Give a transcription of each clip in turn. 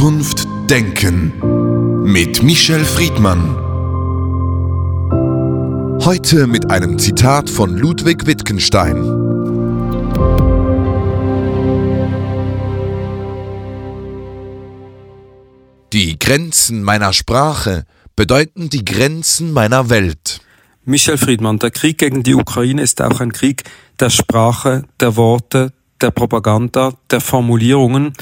Zukunft denken mit Michel Friedmann. Heute mit einem Zitat von Ludwig Wittgenstein. Die Grenzen meiner Sprache bedeuten die Grenzen meiner Welt. Michel Friedmann, der Krieg gegen die Ukraine ist auch ein Krieg der Sprache, der Worte, der Propaganda, der Formulierungen.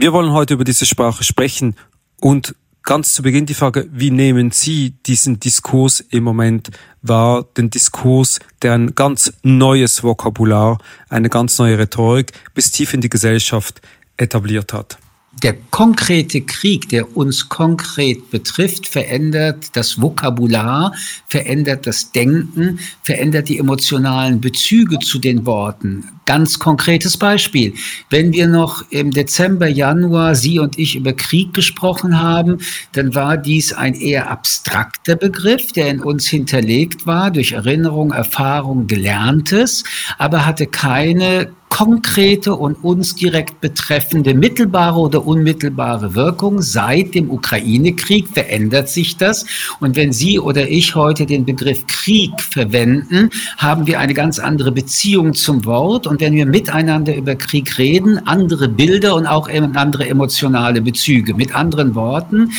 Wir wollen heute über diese Sprache sprechen und ganz zu Beginn die Frage, wie nehmen Sie diesen Diskurs im Moment wahr, den Diskurs, der ein ganz neues Vokabular, eine ganz neue Rhetorik bis tief in die Gesellschaft etabliert hat? Der konkrete Krieg, der uns konkret betrifft, verändert das Vokabular, verändert das Denken, verändert die emotionalen Bezüge zu den Worten. Ganz konkretes Beispiel. Wenn wir noch im Dezember, Januar Sie und ich über Krieg gesprochen haben, dann war dies ein eher abstrakter Begriff, der in uns hinterlegt war durch Erinnerung, Erfahrung, Gelerntes, aber hatte keine konkrete und uns direkt betreffende mittelbare oder unmittelbare Wirkung. Seit dem Ukraine-Krieg verändert sich das. Und wenn Sie oder ich heute den Begriff Krieg verwenden, haben wir eine ganz andere Beziehung zum Wort. Und wenn wir miteinander über Krieg reden, andere Bilder und auch andere emotionale Bezüge. Mit anderen Worten,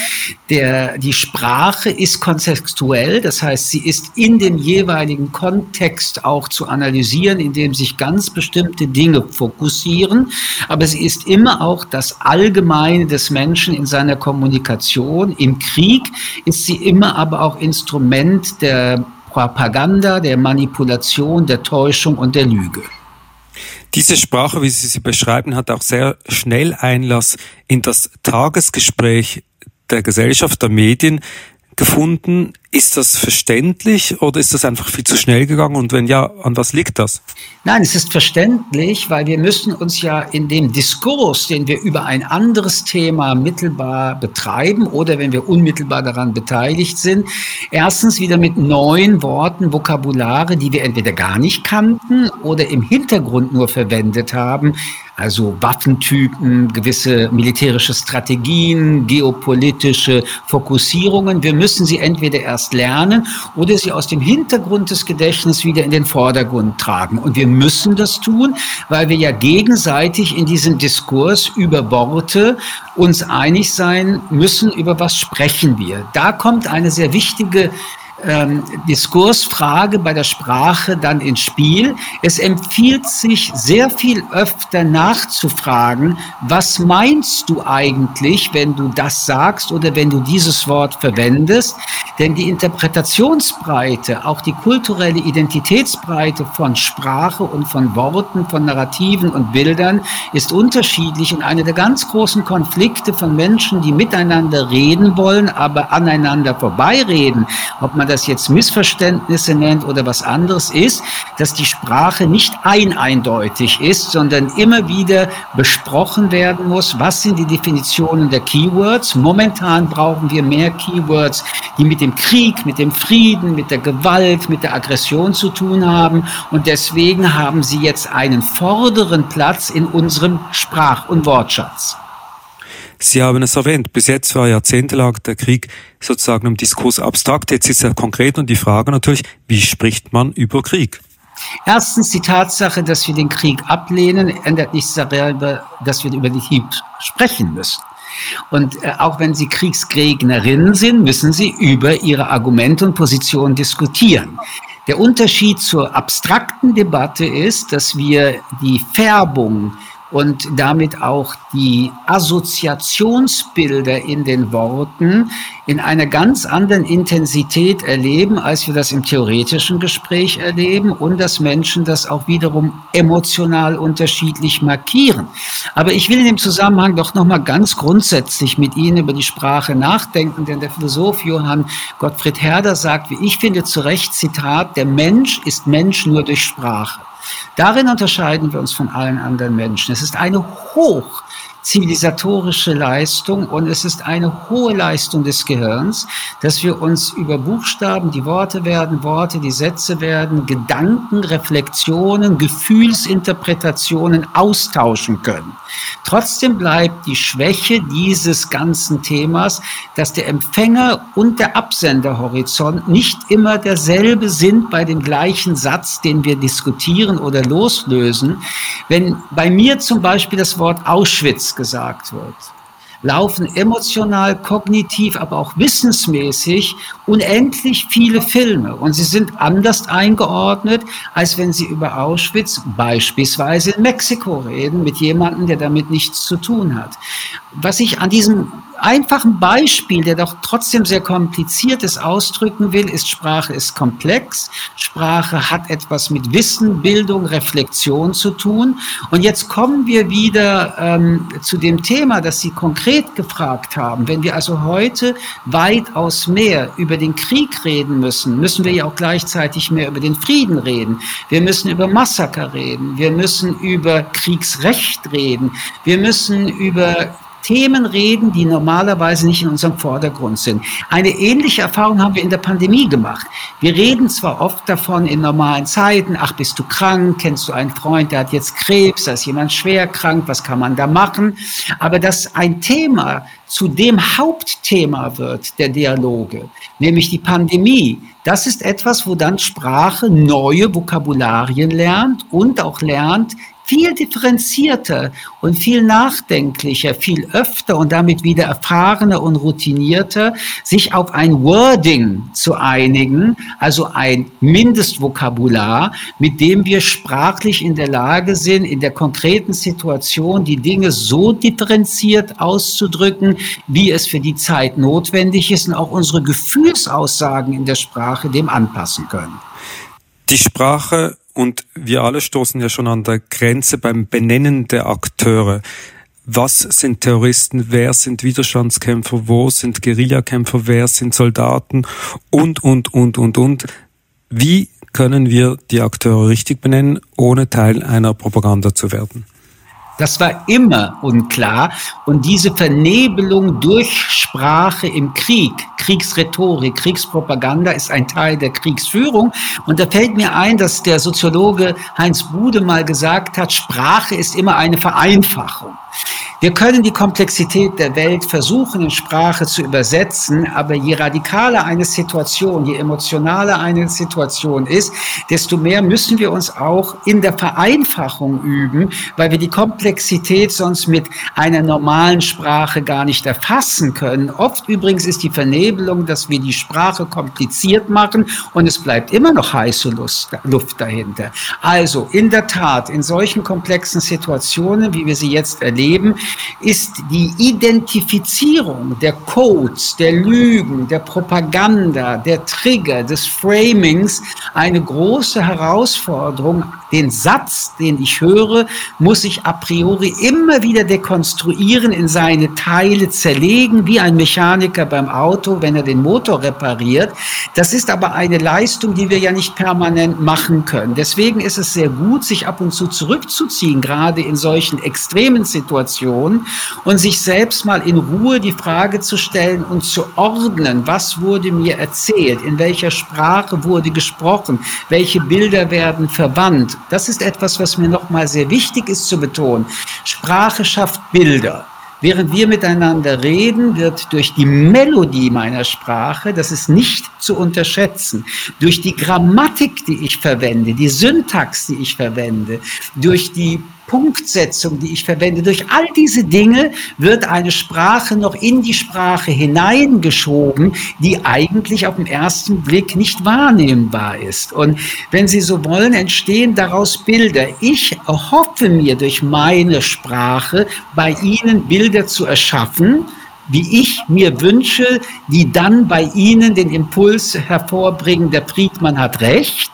der, die Sprache ist kontextuell. Das heißt, sie ist in dem jeweiligen Kontext auch zu analysieren, indem sich ganz bestimmte Dinge Dinge fokussieren, aber sie ist immer auch das Allgemeine des Menschen in seiner Kommunikation. Im Krieg ist sie immer aber auch Instrument der Propaganda, der Manipulation, der Täuschung und der Lüge. Diese Sprache, wie Sie sie beschreiben, hat auch sehr schnell Einlass in das Tagesgespräch der Gesellschaft, der Medien gefunden. Ist das verständlich oder ist das einfach viel zu schnell gegangen? Und wenn ja, an was liegt das? Nein, es ist verständlich, weil wir müssen uns ja in dem Diskurs, den wir über ein anderes Thema mittelbar betreiben oder wenn wir unmittelbar daran beteiligt sind, erstens wieder mit neuen Worten, Vokabulare, die wir entweder gar nicht kannten oder im Hintergrund nur verwendet haben, also Waffentypen, gewisse militärische Strategien, geopolitische Fokussierungen. Wir müssen sie entweder erst erst lernen oder sie aus dem Hintergrund des Gedächtnisses wieder in den Vordergrund tragen. Und wir müssen das tun, weil wir ja gegenseitig in diesem Diskurs über Worte uns einig sein müssen, über was sprechen wir. Da kommt eine sehr wichtige ähm, Diskursfrage bei der Sprache dann ins Spiel. Es empfiehlt sich sehr viel öfter nachzufragen, was meinst du eigentlich, wenn du das sagst oder wenn du dieses Wort verwendest? Denn die Interpretationsbreite, auch die kulturelle Identitätsbreite von Sprache und von Worten, von Narrativen und Bildern ist unterschiedlich und eine der ganz großen Konflikte von Menschen, die miteinander reden wollen, aber aneinander vorbeireden, ob man das jetzt Missverständnisse nennt oder was anderes, ist, dass die Sprache nicht ein eindeutig ist, sondern immer wieder besprochen werden muss, was sind die Definitionen der Keywords. Momentan brauchen wir mehr Keywords, die mit dem Krieg, mit dem Frieden, mit der Gewalt, mit der Aggression zu tun haben. Und deswegen haben sie jetzt einen vorderen Platz in unserem Sprach- und Wortschatz. Sie haben es erwähnt, bis jetzt war jahrzehntelang der Krieg sozusagen im Diskurs abstrakt. Jetzt ist er konkret und die Frage natürlich, wie spricht man über Krieg? Erstens die Tatsache, dass wir den Krieg ablehnen, ändert nichts darüber, dass wir über den Krieg sprechen müssen. Und äh, auch wenn Sie Kriegsgegnerinnen sind, müssen Sie über Ihre Argumente und Positionen diskutieren. Der Unterschied zur abstrakten Debatte ist, dass wir die Färbung und damit auch die Assoziationsbilder in den Worten in einer ganz anderen Intensität erleben, als wir das im theoretischen Gespräch erleben und dass Menschen das auch wiederum emotional unterschiedlich markieren. Aber ich will in dem Zusammenhang doch noch mal ganz grundsätzlich mit Ihnen über die Sprache nachdenken, denn der Philosoph Johann Gottfried Herder sagt, wie ich finde zu Recht, Zitat, der Mensch ist Mensch nur durch Sprache. Darin unterscheiden wir uns von allen anderen Menschen. Es ist eine hoch zivilisatorische Leistung und es ist eine hohe Leistung des Gehirns, dass wir uns über Buchstaben, die Worte werden Worte, die Sätze werden Gedanken, Reflexionen, Gefühlsinterpretationen austauschen können. Trotzdem bleibt die Schwäche dieses ganzen Themas, dass der Empfänger und der Absenderhorizont nicht immer derselbe sind bei dem gleichen Satz, den wir diskutieren oder loslösen. Wenn bei mir zum Beispiel das Wort Auschwitz gesagt wird, laufen emotional, kognitiv, aber auch wissensmäßig unendlich viele Filme. Und sie sind anders eingeordnet, als wenn Sie über Auschwitz beispielsweise in Mexiko reden, mit jemandem, der damit nichts zu tun hat. Was ich an diesem einfachen Beispiel, der doch trotzdem sehr kompliziert ist, ausdrücken will, ist, Sprache ist komplex. Sprache hat etwas mit Wissen, Bildung, Reflexion zu tun. Und jetzt kommen wir wieder ähm, zu dem Thema, das Sie konkret gefragt haben. Wenn wir also heute weitaus mehr über den Krieg reden müssen, müssen wir ja auch gleichzeitig mehr über den Frieden reden. Wir müssen über Massaker reden. Wir müssen über Kriegsrecht reden. Wir müssen über Themen reden, die normalerweise nicht in unserem Vordergrund sind. Eine ähnliche Erfahrung haben wir in der Pandemie gemacht. Wir reden zwar oft davon in normalen Zeiten, ach, bist du krank, kennst du einen Freund, der hat jetzt Krebs, da ist jemand schwer krank, was kann man da machen? Aber dass ein Thema zu dem Hauptthema wird der Dialoge, nämlich die Pandemie, das ist etwas, wo dann Sprache neue Vokabularien lernt und auch lernt, viel differenzierter und viel nachdenklicher, viel öfter und damit wieder erfahrener und routinierter, sich auf ein Wording zu einigen, also ein Mindestvokabular, mit dem wir sprachlich in der Lage sind, in der konkreten Situation die Dinge so differenziert auszudrücken, wie es für die Zeit notwendig ist und auch unsere Gefühlsaussagen in der Sprache dem anpassen können. Die Sprache und wir alle stoßen ja schon an der Grenze beim Benennen der Akteure. Was sind Terroristen? Wer sind Widerstandskämpfer? Wo sind Guerillakämpfer? Wer sind Soldaten? Und, und, und, und, und. Wie können wir die Akteure richtig benennen, ohne Teil einer Propaganda zu werden? Das war immer unklar. Und diese Vernebelung durch Sprache im Krieg, Kriegsrhetorik, Kriegspropaganda ist ein Teil der Kriegsführung. Und da fällt mir ein, dass der Soziologe Heinz Bude mal gesagt hat, Sprache ist immer eine Vereinfachung. Wir können die Komplexität der Welt versuchen, in Sprache zu übersetzen, aber je radikaler eine Situation, je emotionaler eine Situation ist, desto mehr müssen wir uns auch in der Vereinfachung üben, weil wir die Komplexität sonst mit einer normalen Sprache gar nicht erfassen können. Oft übrigens ist die Vernebelung, dass wir die Sprache kompliziert machen und es bleibt immer noch heiße Luft dahinter. Also in der Tat, in solchen komplexen Situationen, wie wir sie jetzt erleben, ist die Identifizierung der Codes, der Lügen, der Propaganda, der Trigger, des Framings eine große Herausforderung. Den Satz, den ich höre, muss ich a priori immer wieder dekonstruieren, in seine Teile zerlegen, wie ein Mechaniker beim Auto, wenn er den Motor repariert. Das ist aber eine Leistung, die wir ja nicht permanent machen können. Deswegen ist es sehr gut, sich ab und zu zurückzuziehen, gerade in solchen extremen Situationen und sich selbst mal in Ruhe die Frage zu stellen und zu ordnen, was wurde mir erzählt, in welcher Sprache wurde gesprochen, welche Bilder werden verwandt. Das ist etwas, was mir nochmal sehr wichtig ist zu betonen. Sprache schafft Bilder. Während wir miteinander reden, wird durch die Melodie meiner Sprache, das ist nicht zu unterschätzen, durch die Grammatik, die ich verwende, die Syntax, die ich verwende, durch die Punktsetzung, die ich verwende, durch all diese Dinge wird eine Sprache noch in die Sprache hineingeschoben, die eigentlich auf den ersten Blick nicht wahrnehmbar ist. Und wenn Sie so wollen, entstehen daraus Bilder. Ich hoffe mir durch meine Sprache bei Ihnen Bilder zu erschaffen, wie ich mir wünsche, die dann bei Ihnen den Impuls hervorbringen, der Friedmann hat recht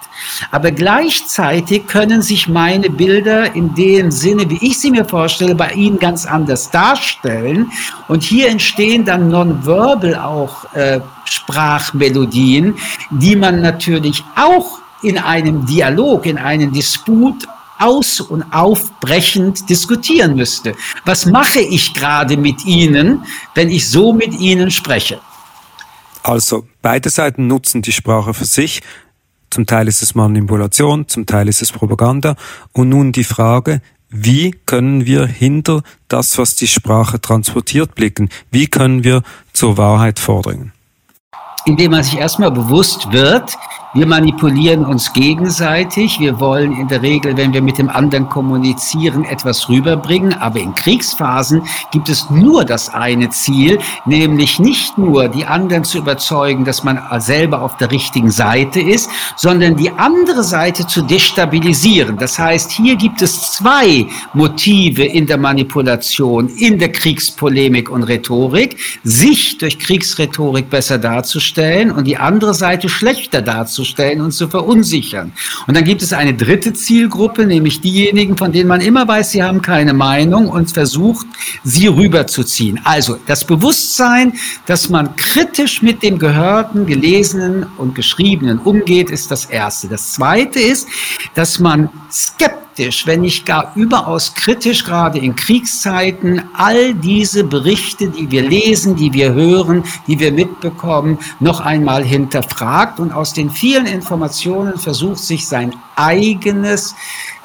aber gleichzeitig können sich meine Bilder in dem Sinne, wie ich sie mir vorstelle, bei Ihnen ganz anders darstellen. Und hier entstehen dann nonverbal auch äh, Sprachmelodien, die man natürlich auch in einem Dialog, in einem Disput aus- und aufbrechend diskutieren müsste. Was mache ich gerade mit Ihnen, wenn ich so mit Ihnen spreche? Also beide Seiten nutzen die Sprache für sich zum Teil ist es Manipulation, zum Teil ist es Propaganda. Und nun die Frage, wie können wir hinter das, was die Sprache transportiert, blicken? Wie können wir zur Wahrheit vordringen? Indem man sich erstmal bewusst wird, wir manipulieren uns gegenseitig. Wir wollen in der Regel, wenn wir mit dem anderen kommunizieren, etwas rüberbringen. Aber in Kriegsphasen gibt es nur das eine Ziel, nämlich nicht nur die anderen zu überzeugen, dass man selber auf der richtigen Seite ist, sondern die andere Seite zu destabilisieren. Das heißt, hier gibt es zwei Motive in der Manipulation, in der Kriegspolemik und Rhetorik, sich durch Kriegsrhetorik besser darzustellen und die andere Seite schlechter darzustellen darzustellen und zu verunsichern. Und dann gibt es eine dritte Zielgruppe, nämlich diejenigen, von denen man immer weiß, sie haben keine Meinung und versucht, sie rüberzuziehen. Also das Bewusstsein, dass man kritisch mit dem Gehörten, Gelesenen und Geschriebenen umgeht, ist das Erste. Das Zweite ist, dass man skeptisch skeptisch, wenn nicht gar überaus kritisch, gerade in Kriegszeiten, all diese Berichte, die wir lesen, die wir hören, die wir mitbekommen, noch einmal hinterfragt und aus den vielen Informationen versucht, sich sein eigenes,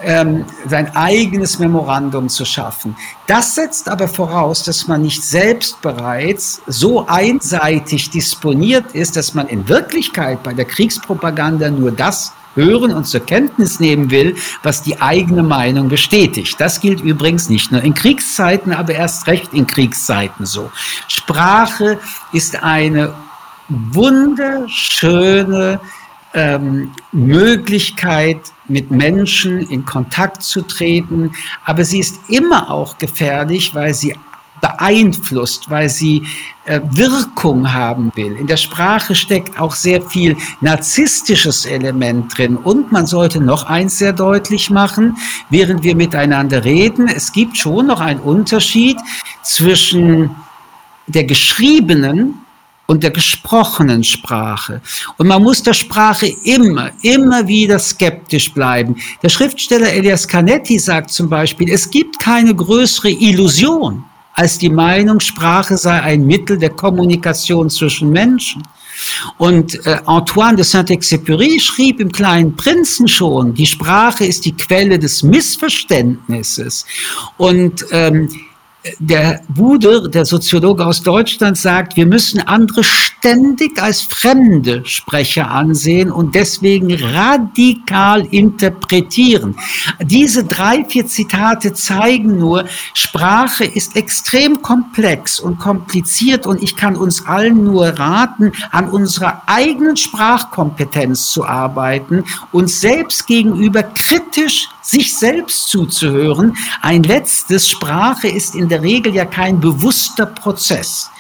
ähm, sein eigenes Memorandum zu schaffen. Das setzt aber voraus, dass man nicht selbst bereits so einseitig disponiert ist, dass man in Wirklichkeit bei der Kriegspropaganda nur das hören und zur Kenntnis nehmen will, was die eigene Meinung bestätigt. Das gilt übrigens nicht nur in Kriegszeiten, aber erst recht in Kriegszeiten so. Sprache ist eine wunderschöne ähm, Möglichkeit, mit Menschen in Kontakt zu treten, aber sie ist immer auch gefährlich, weil sie beeinflusst, weil sie äh, Wirkung haben will. In der Sprache steckt auch sehr viel narzisstisches Element drin. Und man sollte noch eins sehr deutlich machen, während wir miteinander reden, es gibt schon noch einen Unterschied zwischen der geschriebenen und der gesprochenen Sprache. Und man muss der Sprache immer, immer wieder skeptisch bleiben. Der Schriftsteller Elias Canetti sagt zum Beispiel, es gibt keine größere Illusion als die Meinung, Sprache sei ein Mittel der Kommunikation zwischen Menschen. Und äh, Antoine de Saint-Exupéry schrieb im kleinen Prinzen schon, die Sprache ist die Quelle des Missverständnisses. Und ähm, der Wuder, der Soziologe aus Deutschland, sagt, wir müssen andere ständig als fremde Sprecher ansehen und deswegen radikal interpretieren. Diese drei, vier Zitate zeigen nur, Sprache ist extrem komplex und kompliziert und ich kann uns allen nur raten, an unserer eigenen Sprachkompetenz zu arbeiten, uns selbst gegenüber kritisch sich selbst zuzuhören. Ein letztes, Sprache ist in der Regel ja kein bewusster Prozess.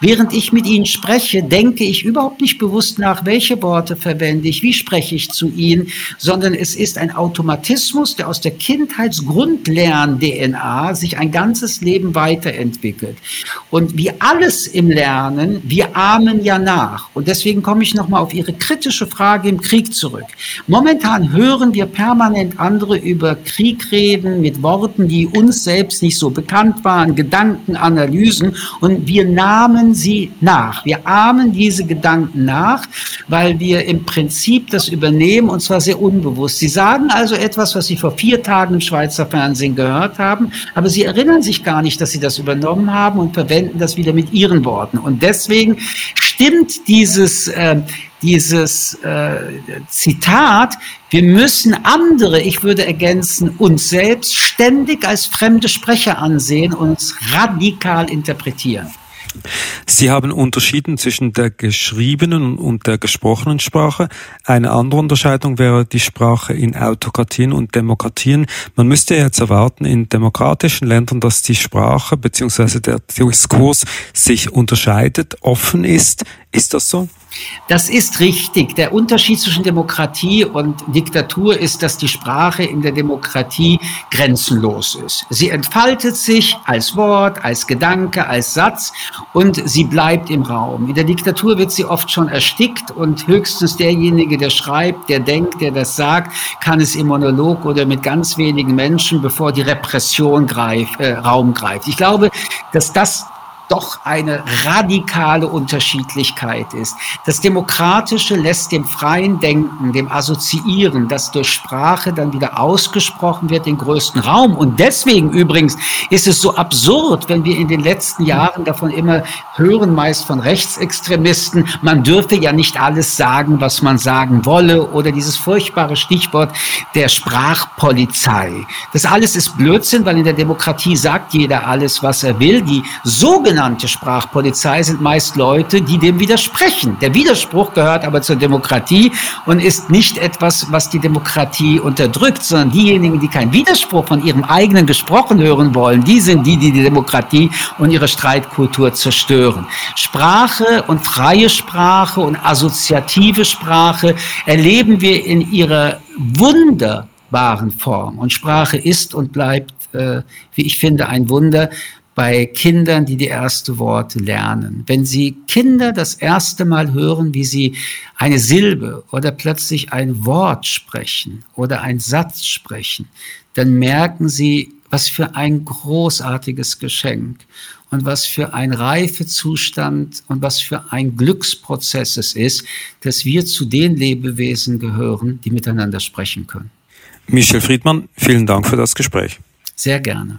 Während ich mit Ihnen spreche, denke ich überhaupt nicht bewusst nach, welche Worte verwende ich, wie spreche ich zu Ihnen, sondern es ist ein Automatismus, der aus der Kindheitsgrundlern-DNA sich ein ganzes Leben weiterentwickelt. Und wie alles im Lernen, wir ahmen ja nach. Und deswegen komme ich nochmal auf Ihre kritische Frage im Krieg zurück. Momentan hören wir permanent andere über Krieg reden mit Worten, die uns selbst nicht so bekannt waren, Gedanken, Analysen und wir nahmen sie nach. Wir ahmen diese Gedanken nach, weil wir im Prinzip das übernehmen und zwar sehr unbewusst. Sie sagen also etwas, was Sie vor vier Tagen im Schweizer Fernsehen gehört haben, aber Sie erinnern sich gar nicht, dass Sie das übernommen haben und verwenden das wieder mit Ihren Worten. Und deswegen stimmt dieses, äh, dieses äh, Zitat, wir müssen andere, ich würde ergänzen, uns selbst ständig als fremde Sprecher ansehen und uns radikal interpretieren. Sie haben unterschieden zwischen der geschriebenen und der gesprochenen Sprache. Eine andere Unterscheidung wäre die Sprache in Autokratien und Demokratien. Man müsste jetzt erwarten in demokratischen Ländern, dass die Sprache bzw. der Diskurs sich unterscheidet, offen ist. Ist das so? Das ist richtig. Der Unterschied zwischen Demokratie und Diktatur ist, dass die Sprache in der Demokratie grenzenlos ist. Sie entfaltet sich als Wort, als Gedanke, als Satz und sie bleibt im Raum. In der Diktatur wird sie oft schon erstickt und höchstens derjenige, der schreibt, der denkt, der das sagt, kann es im Monolog oder mit ganz wenigen Menschen, bevor die Repression greift, äh, Raum greift. Ich glaube, dass das doch eine radikale Unterschiedlichkeit ist. Das Demokratische lässt dem freien Denken, dem Assoziieren, das durch Sprache dann wieder ausgesprochen wird, den größten Raum. Und deswegen übrigens ist es so absurd, wenn wir in den letzten Jahren davon immer hören, meist von Rechtsextremisten, man dürfe ja nicht alles sagen, was man sagen wolle, oder dieses furchtbare Stichwort der Sprachpolizei. Das alles ist Blödsinn, weil in der Demokratie sagt jeder alles, was er will. Die sogenannte Sprachpolizei sind meist Leute, die dem widersprechen. Der Widerspruch gehört aber zur Demokratie und ist nicht etwas, was die Demokratie unterdrückt, sondern diejenigen, die keinen Widerspruch von ihrem eigenen gesprochen hören wollen, die sind die, die die Demokratie und ihre Streitkultur zerstören. Sprache und freie Sprache und assoziative Sprache erleben wir in ihrer wunderbaren Form. Und Sprache ist und bleibt, äh, wie ich finde, ein Wunder bei Kindern, die die erste Worte lernen. Wenn Sie Kinder das erste Mal hören, wie sie eine Silbe oder plötzlich ein Wort sprechen oder ein Satz sprechen, dann merken Sie, was für ein großartiges Geschenk und was für ein Reifezustand und was für ein Glücksprozess es ist, dass wir zu den Lebewesen gehören, die miteinander sprechen können. Michel Friedmann, vielen Dank für das Gespräch. Sehr gerne.